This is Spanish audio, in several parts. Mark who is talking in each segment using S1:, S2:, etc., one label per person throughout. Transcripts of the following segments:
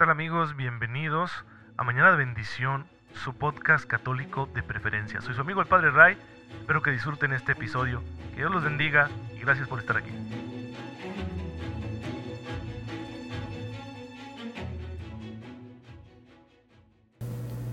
S1: tal amigos? Bienvenidos a Mañana de Bendición, su podcast católico de preferencia. Soy su amigo el Padre Ray, espero que disfruten este episodio. Que Dios los bendiga y gracias por estar aquí.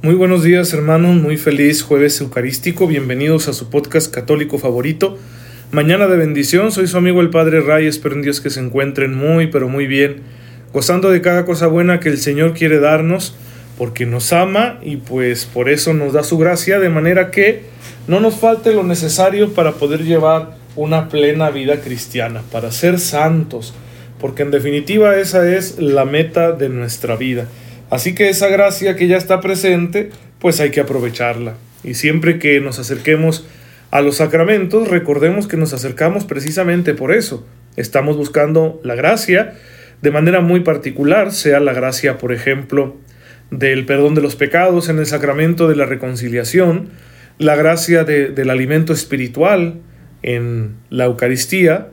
S2: Muy buenos días hermanos, muy feliz jueves eucarístico, bienvenidos a su podcast católico favorito. Mañana de bendición, soy su amigo el Padre Ray, espero en Dios que se encuentren muy pero muy bien gozando de cada cosa buena que el Señor quiere darnos, porque nos ama y pues por eso nos da su gracia, de manera que no nos falte lo necesario para poder llevar una plena vida cristiana, para ser santos, porque en definitiva esa es la meta de nuestra vida. Así que esa gracia que ya está presente, pues hay que aprovecharla. Y siempre que nos acerquemos a los sacramentos, recordemos que nos acercamos precisamente por eso. Estamos buscando la gracia, de manera muy particular, sea la gracia, por ejemplo, del perdón de los pecados en el sacramento de la reconciliación, la gracia del alimento espiritual en la Eucaristía,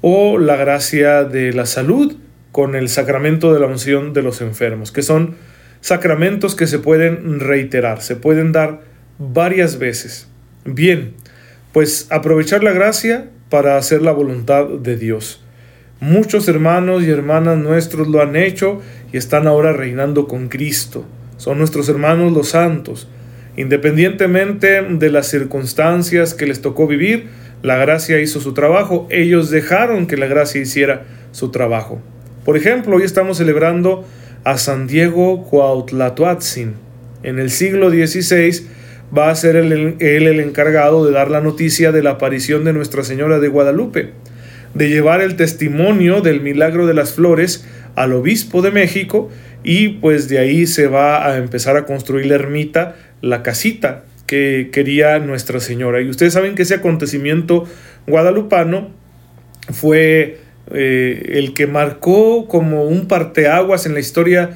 S2: o la gracia de la salud con el sacramento de la unción de los enfermos, que son sacramentos que se pueden reiterar, se pueden dar varias veces. Bien, pues aprovechar la gracia para hacer la voluntad de Dios. Muchos hermanos y hermanas nuestros lo han hecho y están ahora reinando con Cristo. Son nuestros hermanos los santos. Independientemente de las circunstancias que les tocó vivir, la gracia hizo su trabajo. Ellos dejaron que la gracia hiciera su trabajo. Por ejemplo, hoy estamos celebrando a San Diego Cuautlatoatzin. En el siglo XVI va a ser él el encargado de dar la noticia de la aparición de Nuestra Señora de Guadalupe de llevar el testimonio del milagro de las flores al obispo de México y pues de ahí se va a empezar a construir la ermita, la casita que quería Nuestra Señora. Y ustedes saben que ese acontecimiento guadalupano fue eh, el que marcó como un parteaguas en la historia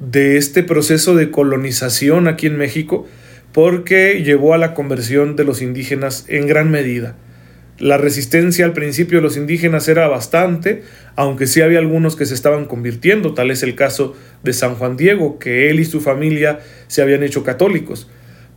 S2: de este proceso de colonización aquí en México, porque llevó a la conversión de los indígenas en gran medida. La resistencia al principio de los indígenas era bastante, aunque sí había algunos que se estaban convirtiendo, tal es el caso de San Juan Diego, que él y su familia se habían hecho católicos.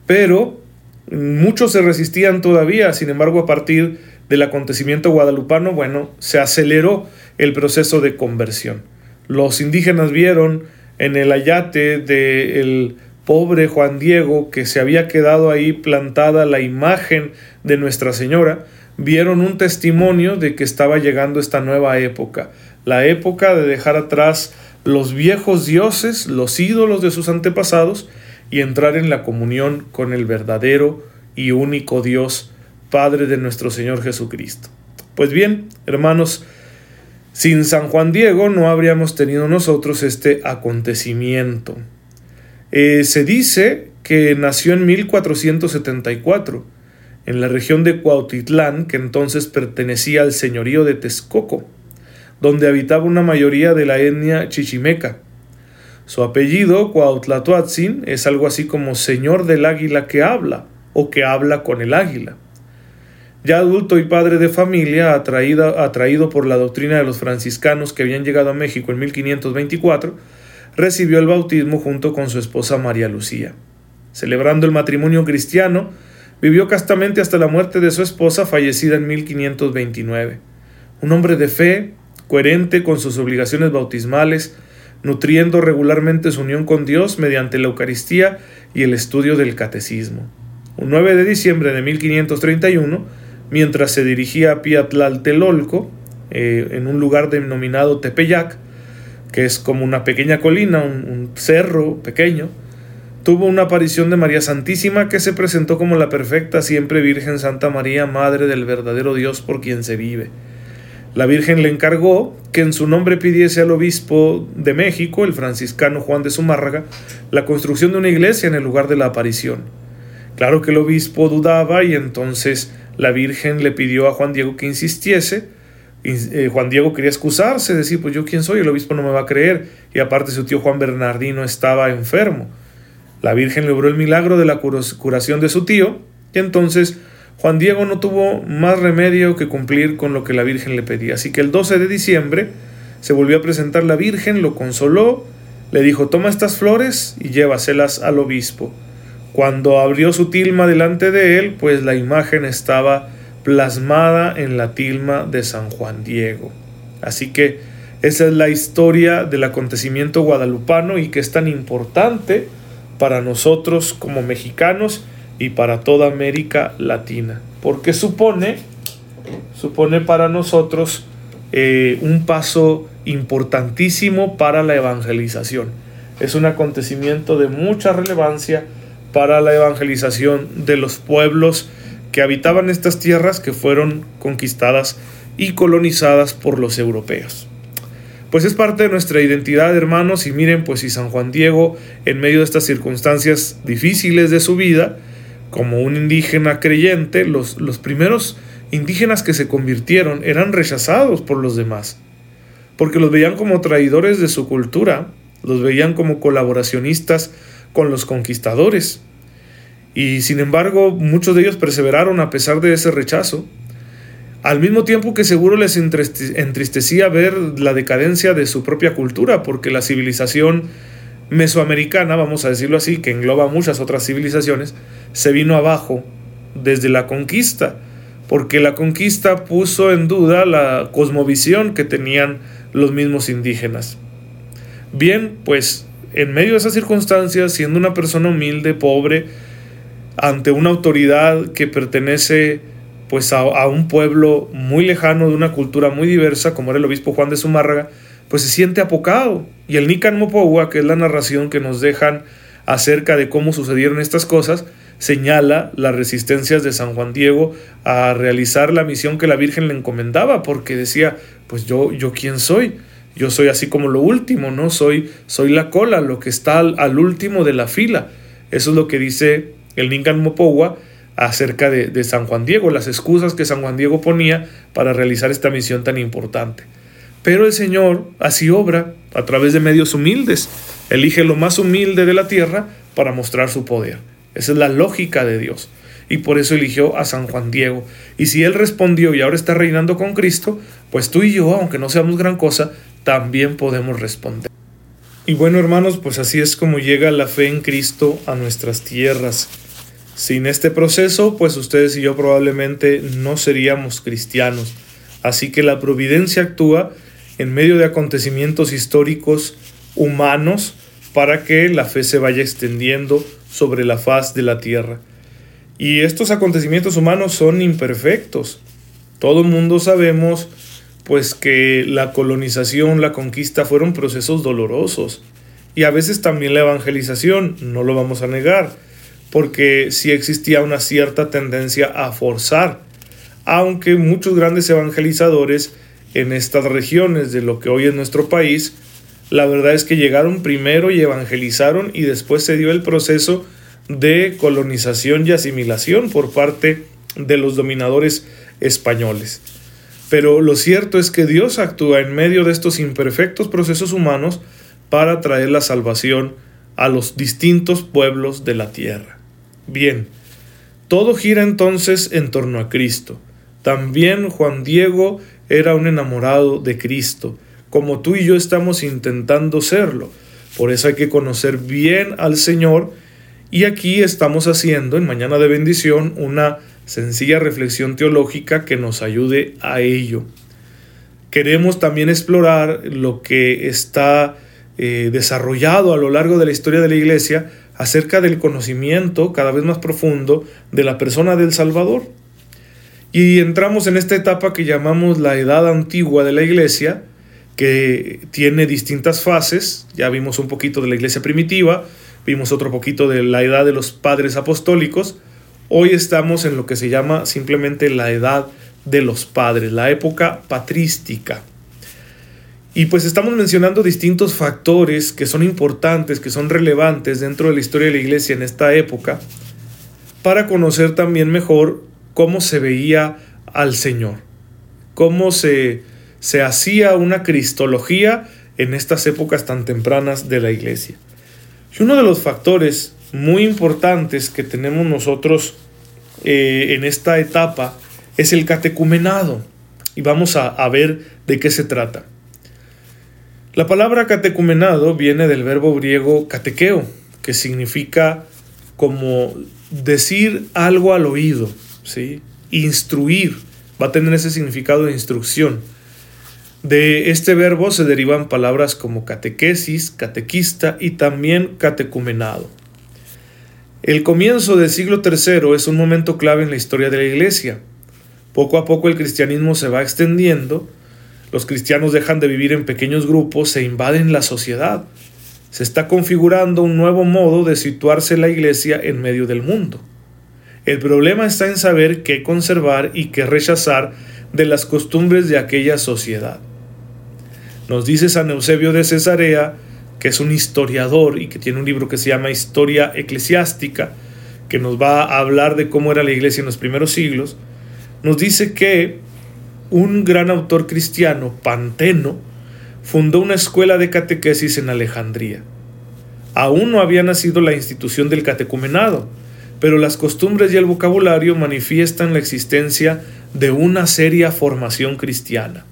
S2: Pero muchos se resistían todavía, sin embargo a partir del acontecimiento guadalupano, bueno, se aceleró el proceso de conversión. Los indígenas vieron en el ayate del pobre Juan Diego que se había quedado ahí plantada la imagen de Nuestra Señora, vieron un testimonio de que estaba llegando esta nueva época, la época de dejar atrás los viejos dioses, los ídolos de sus antepasados, y entrar en la comunión con el verdadero y único Dios, Padre de nuestro Señor Jesucristo. Pues bien, hermanos, sin San Juan Diego no habríamos tenido nosotros este acontecimiento. Eh, se dice que nació en 1474 en la región de Cuautitlán, que entonces pertenecía al señorío de Texcoco, donde habitaba una mayoría de la etnia chichimeca. Su apellido, Cuautlatoatzin, es algo así como señor del águila que habla, o que habla con el águila. Ya adulto y padre de familia, atraído, atraído por la doctrina de los franciscanos que habían llegado a México en 1524, recibió el bautismo junto con su esposa María Lucía. Celebrando el matrimonio cristiano, Vivió castamente hasta la muerte de su esposa, fallecida en 1529. Un hombre de fe, coherente con sus obligaciones bautismales, nutriendo regularmente su unión con Dios mediante la Eucaristía y el estudio del Catecismo. Un 9 de diciembre de 1531, mientras se dirigía a Piatlaltelolco, eh, en un lugar denominado Tepeyac, que es como una pequeña colina, un cerro pequeño, tuvo una aparición de María Santísima que se presentó como la perfecta siempre Virgen Santa María, Madre del verdadero Dios por quien se vive. La Virgen le encargó que en su nombre pidiese al obispo de México, el franciscano Juan de Zumárraga, la construcción de una iglesia en el lugar de la aparición. Claro que el obispo dudaba y entonces la Virgen le pidió a Juan Diego que insistiese. Eh, Juan Diego quería excusarse, decir, pues yo quién soy, el obispo no me va a creer. Y aparte su tío Juan Bernardino estaba enfermo. La Virgen logró el milagro de la curación de su tío y entonces Juan Diego no tuvo más remedio que cumplir con lo que la Virgen le pedía. Así que el 12 de diciembre se volvió a presentar la Virgen, lo consoló le dijo, toma estas flores y llévaselas al obispo. Cuando abrió su tilma delante de él, pues la imagen estaba plasmada en la tilma de San Juan Diego. Así que esa es la historia del acontecimiento guadalupano y que es tan importante para nosotros como mexicanos y para toda América Latina, porque supone, supone para nosotros eh, un paso importantísimo para la evangelización. Es un acontecimiento de mucha relevancia para la evangelización de los pueblos que habitaban estas tierras que fueron conquistadas y colonizadas por los europeos. Pues es parte de nuestra identidad, hermanos, y miren, pues si San Juan Diego, en medio de estas circunstancias difíciles de su vida, como un indígena creyente, los, los primeros indígenas que se convirtieron eran rechazados por los demás, porque los veían como traidores de su cultura, los veían como colaboracionistas con los conquistadores. Y sin embargo, muchos de ellos perseveraron a pesar de ese rechazo, al mismo tiempo que seguro les entristecía ver la decadencia de su propia cultura, porque la civilización mesoamericana, vamos a decirlo así, que engloba muchas otras civilizaciones, se vino abajo desde la conquista, porque la conquista puso en duda la cosmovisión que tenían los mismos indígenas. Bien, pues en medio de esas circunstancias, siendo una persona humilde, pobre, ante una autoridad que pertenece pues a, un pueblo muy lejano, de una cultura muy diversa, como era el obispo Juan de Zumárraga, pues se siente apocado. Y el Nican que es la narración que nos dejan acerca de cómo sucedieron estas cosas, señala las resistencias de San Juan Diego a realizar la misión que la Virgen le encomendaba, porque decía, pues yo, yo quién soy, yo soy así como lo último, ¿no? Soy, soy la cola, lo que está al, último de la fila. Eso es lo que dice el Mopowa acerca de, San Juan Diego, las excusas que San Juan Diego ponía para realizar esta misión tan importante. Pero el Señor así obra a través de medios humildes, elige lo más humilde de la tierra para mostrar su poder. Esa es la lógica de Dios. Y por eso eligió a San Juan Diego. Y si él respondió y ahora está reinando con Cristo, pues tú y yo, aunque no seamos gran cosa, también podemos responder. Y bueno, hermanos, pues así es como llega la fe en Cristo a nuestras tierras. Sin este proceso, pues ustedes y yo probablemente no seríamos cristianos. Así que la providencia actúa en medio de acontecimientos históricos humanos para que la fe se vaya extendiendo sobre la faz de la tierra. Y estos acontecimientos humanos son imperfectos. Todo el mundo sabemos pues que la colonización, la conquista fueron procesos dolorosos. Y a veces también la evangelización, no lo vamos a negar, porque sí existía una cierta tendencia a forzar, aunque muchos grandes evangelizadores en estas regiones de lo que hoy es nuestro país la verdad es que llegaron primero y evangelizaron y después se dio el proceso de colonización y asimilación por parte de los dominadores españoles. Pero lo cierto es que Dios actúa en medio de estos imperfectos procesos humanos para traer la salvación a los distintos pueblos de la tierra. Bien, todo gira entonces en torno a Cristo. También Juan Diego era un enamorado de Cristo como tú y yo estamos intentando serlo. Por eso hay que conocer bien al Señor y aquí estamos haciendo en Mañana de Bendición una sencilla reflexión teológica que nos ayude a ello. Queremos también explorar lo que está eh, desarrollado a lo largo de la historia de la Iglesia acerca del conocimiento cada vez más profundo de la persona del Salvador. Y entramos en esta etapa que llamamos la edad antigua de la Iglesia, que tiene distintas fases. Ya vimos un poquito de la iglesia primitiva, vimos otro poquito de la edad de los padres apostólicos. Hoy estamos en lo que se llama simplemente la edad de los padres, la época patrística. Y pues estamos mencionando distintos factores que son importantes, que son relevantes dentro de la historia de la iglesia en esta época, para conocer también mejor cómo se veía al Señor, cómo se se hacía una cristología en estas épocas tan tempranas de la iglesia. Y uno de los factores muy importantes que tenemos nosotros eh, en esta etapa es el catecumenado. Y vamos a, a ver de qué se trata. La palabra catecumenado viene del verbo griego catequeo, que significa como decir algo al oído, ¿sí? instruir, va a tener ese significado de instrucción. De este verbo se derivan palabras como catequesis, catequista y también catecumenado. El comienzo del siglo III es un momento clave en la historia de la Iglesia. Poco a poco el cristianismo se va extendiendo, los cristianos dejan de vivir en pequeños grupos e invaden la sociedad. Se está configurando un nuevo modo de situarse la iglesia en medio del mundo. El problema está en saber qué conservar y qué rechazar de las costumbres de aquella sociedad. Nos dice San Eusebio de Cesarea, que es un historiador y que tiene un libro que se llama Historia Eclesiástica, que nos va a hablar de cómo era la iglesia en los primeros siglos, nos dice que un gran autor cristiano, Panteno, fundó una escuela de catequesis en Alejandría. Aún no había nacido la institución del catecumenado, pero las costumbres y el vocabulario manifiestan la existencia de una seria formación cristiana.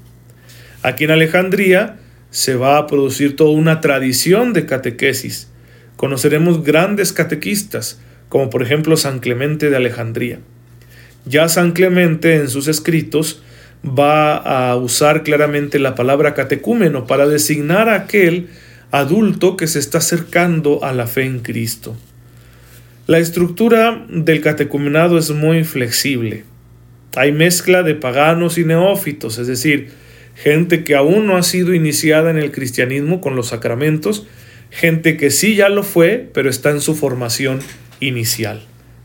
S2: Aquí en Alejandría se va a producir toda una tradición de catequesis. Conoceremos grandes catequistas, como por ejemplo San Clemente de Alejandría. Ya San Clemente en sus escritos va a usar claramente la palabra catecúmeno para designar a aquel adulto que se está acercando a la fe en Cristo. La estructura del catecumenado es muy flexible. Hay mezcla de paganos y neófitos, es decir, gente que aún no ha sido iniciada en el cristianismo con los sacramentos, gente que sí ya lo fue, pero está en su formación inicial.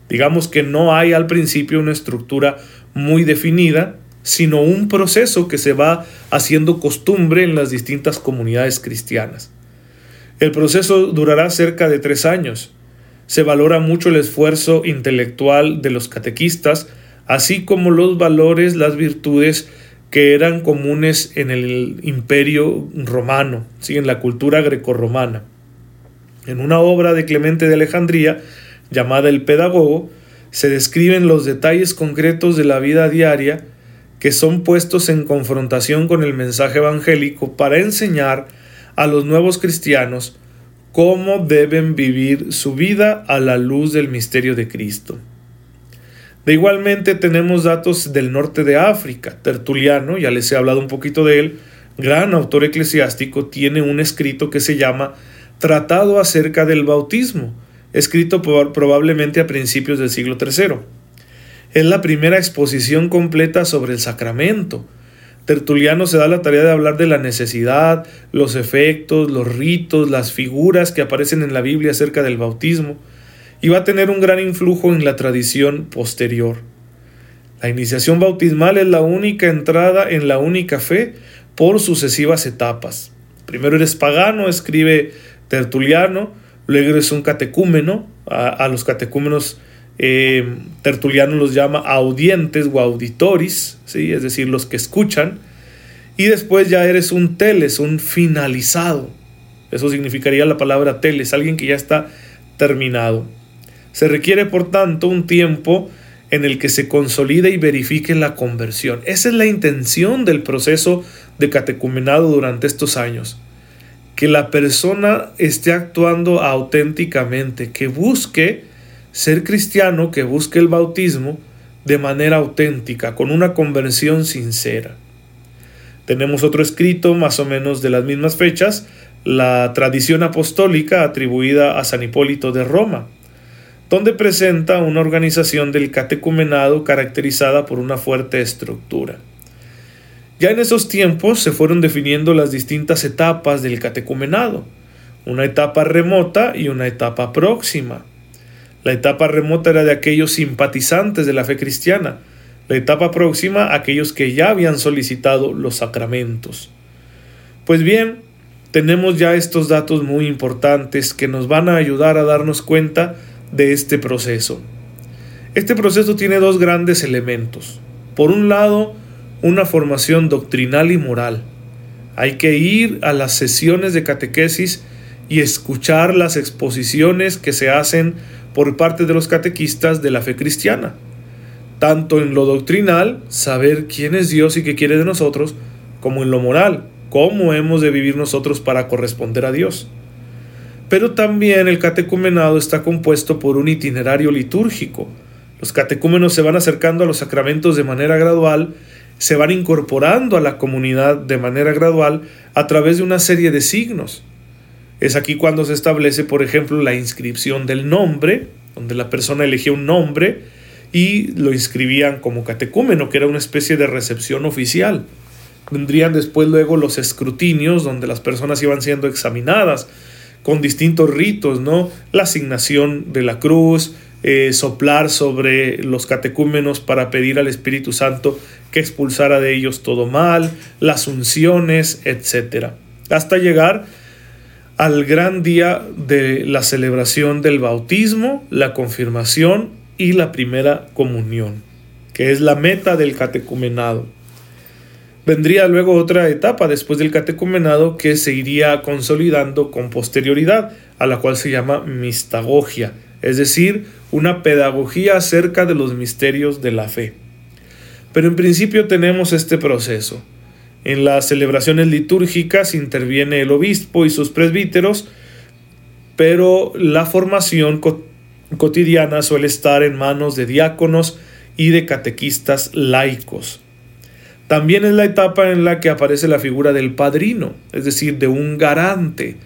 S2: Digamos que no hay al principio una estructura muy definida, sino un proceso que se va haciendo costumbre en las distintas comunidades cristianas. El proceso durará cerca de tres años. Se valora mucho el esfuerzo intelectual de los catequistas, así como los valores, las virtudes que eran comunes en el imperio romano, ¿sí? en la cultura grecorromana. En una obra de Clemente de Alejandría, llamada El Pedagogo, se describen los detalles concretos de la vida diaria que son puestos en confrontación con el mensaje evangélico para enseñar a los nuevos cristianos cómo deben vivir su vida a la luz del misterio de Cristo. De igualmente tenemos datos del norte de África. Tertuliano, ya les he hablado un poquito de él, gran autor eclesiástico, tiene un escrito que se llama Tratado acerca del bautismo, escrito probablemente a principios del siglo III. Es la primera exposición completa sobre el sacramento. Tertuliano se da la tarea de hablar de la necesidad, los efectos, los ritos, las figuras que aparecen en la Biblia acerca del bautismo, y va a tener un gran influjo en la tradición posterior. La iniciación bautismal es la única entrada en la única fe por sucesivas etapas. Primero eres pagano, escribe Tertuliano, luego eres un catecúmeno, a, los catecúmenos eh, Tertuliano los llama audientes o auditoris, ¿sí? es decir, los que escuchan, y después ya eres un teles, un finalizado. Eso significaría la palabra teles, alguien que ya está terminado. Se requiere, por tanto, un tiempo en el que se consolide y verifique la conversión. Esa es la intención del proceso de catecumenado durante estos años. Que la persona esté actuando auténticamente, que busque ser cristiano, que busque el bautismo de manera auténtica, con una conversión sincera. Tenemos otro escrito más o menos de las mismas fechas, la tradición apostólica atribuida a San Hipólito de Roma donde presenta una organización del catecumenado caracterizada por una fuerte estructura. Ya en esos tiempos se fueron definiendo las distintas etapas del catecumenado, una etapa remota y una etapa próxima. La etapa remota era de aquellos simpatizantes de la fe cristiana, la etapa próxima aquellos que ya habían solicitado los sacramentos. Pues bien, tenemos ya estos datos muy importantes que nos van a ayudar a darnos cuenta de este proceso. Este proceso tiene dos grandes elementos. Por un lado, una formación doctrinal y moral. Hay que ir a las sesiones de catequesis y escuchar las exposiciones que se hacen por parte de los catequistas de la fe cristiana. Tanto en lo doctrinal, saber quién es Dios y qué quiere de nosotros, como en lo moral, cómo hemos de vivir nosotros para corresponder a Dios. Pero también el catecumenado está compuesto por un itinerario litúrgico. Los catecúmenos se van acercando a los sacramentos de manera gradual, se van incorporando a la comunidad de manera gradual a través de una serie de signos. Es aquí cuando se establece, por ejemplo, la inscripción del nombre, donde la persona elegía un nombre y lo inscribían como catecúmeno, que era una especie de recepción oficial. Vendrían después luego los escrutinios, donde las personas iban siendo examinadas con distintos ritos, ¿no? La asignación de la cruz, eh, soplar sobre los catecúmenos para pedir al Espíritu Santo que expulsara de ellos todo mal, las unciones, etc. Hasta llegar al gran día de la celebración del bautismo, la confirmación y la primera comunión, que es la meta del catecumenado. Vendría luego otra etapa después del catecumenado que se iría consolidando con posterioridad, a la cual se llama mistagogia, es decir, una pedagogía acerca de los misterios de la fe. Pero en principio tenemos este proceso. En las celebraciones litúrgicas interviene el obispo y sus presbíteros, pero la formación cotidiana suele estar en manos de diáconos y de catequistas laicos. También es la etapa en la que aparece la figura del padrino, es decir, de un garante,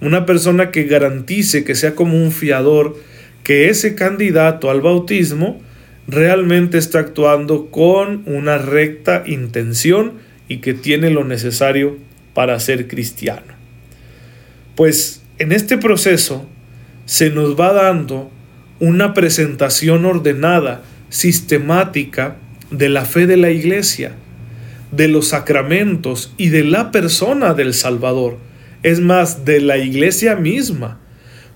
S2: una persona que garantice, que sea como un fiador, que ese candidato al bautismo realmente está actuando con una recta intención y que tiene lo necesario para ser cristiano. Pues en este proceso se nos va dando una presentación ordenada, sistemática de la fe de la iglesia, de los sacramentos y de la persona del Salvador, es más, de la iglesia misma,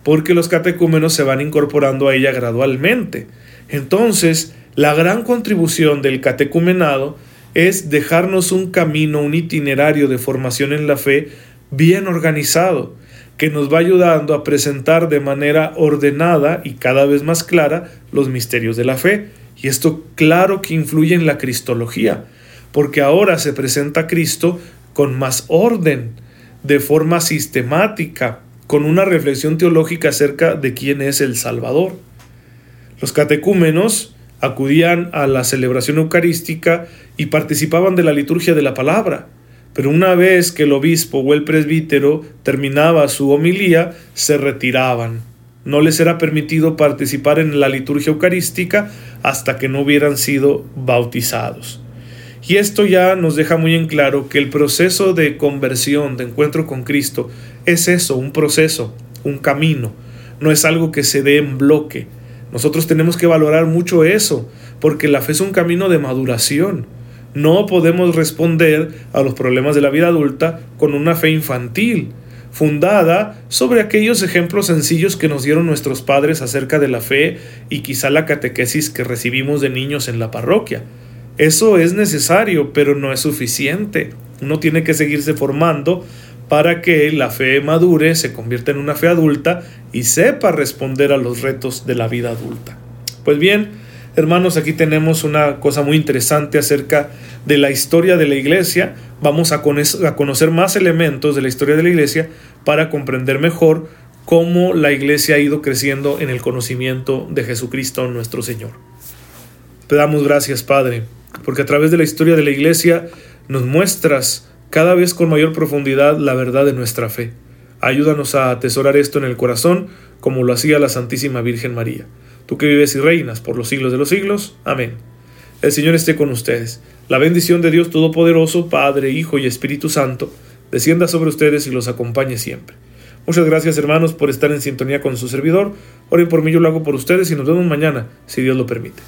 S2: porque los catecúmenos se van incorporando a ella gradualmente. Entonces, la gran contribución del catecumenado es dejarnos un camino, un itinerario de formación en la fe bien organizado, que nos va ayudando a presentar de manera ordenada y cada vez más clara los misterios de la fe. Y esto claro que influye en la cristología, porque ahora se presenta a Cristo con más orden, de forma sistemática, con una reflexión teológica acerca de quién es el Salvador. Los catecúmenos acudían a la celebración eucarística y participaban de la liturgia de la palabra, pero una vez que el obispo o el presbítero terminaba su homilía, se retiraban. No les era permitido participar en la liturgia eucarística hasta que no hubieran sido bautizados. Y esto ya nos deja muy en claro que el proceso de conversión, de encuentro con Cristo, es eso, un proceso, un camino, no es algo que se dé en bloque. Nosotros tenemos que valorar mucho eso, porque la fe es un camino de maduración. No podemos responder a los problemas de la vida adulta con una fe infantil, fundada sobre aquellos ejemplos sencillos que nos dieron nuestros padres acerca de la fe y quizá la catequesis que recibimos de niños en la parroquia. Eso es necesario, pero no es suficiente. Uno tiene que seguirse formando para que la fe madure, se convierta en una fe adulta y sepa responder a los retos de la vida adulta. Pues bien, Hermanos, aquí tenemos una cosa muy interesante acerca de la historia de la iglesia. Vamos a, conocer más elementos de la historia de la iglesia para comprender mejor cómo la iglesia ha ido creciendo en el conocimiento de Jesucristo nuestro Señor. Te damos gracias, Padre, porque a través de la historia de la iglesia nos muestras cada vez con mayor profundidad la verdad de nuestra fe. Ayúdanos a atesorar esto en el corazón como lo hacía la Santísima Virgen María tú que vives y reinas por los siglos de los siglos. Amén. El Señor esté con ustedes. La bendición de Dios Todopoderoso, Padre, Hijo y Espíritu Santo, descienda sobre ustedes y los acompañe siempre. Muchas gracias hermanos por estar en sintonía con su servidor. Oren por mí, yo lo hago por ustedes y nos vemos mañana, si Dios lo permite.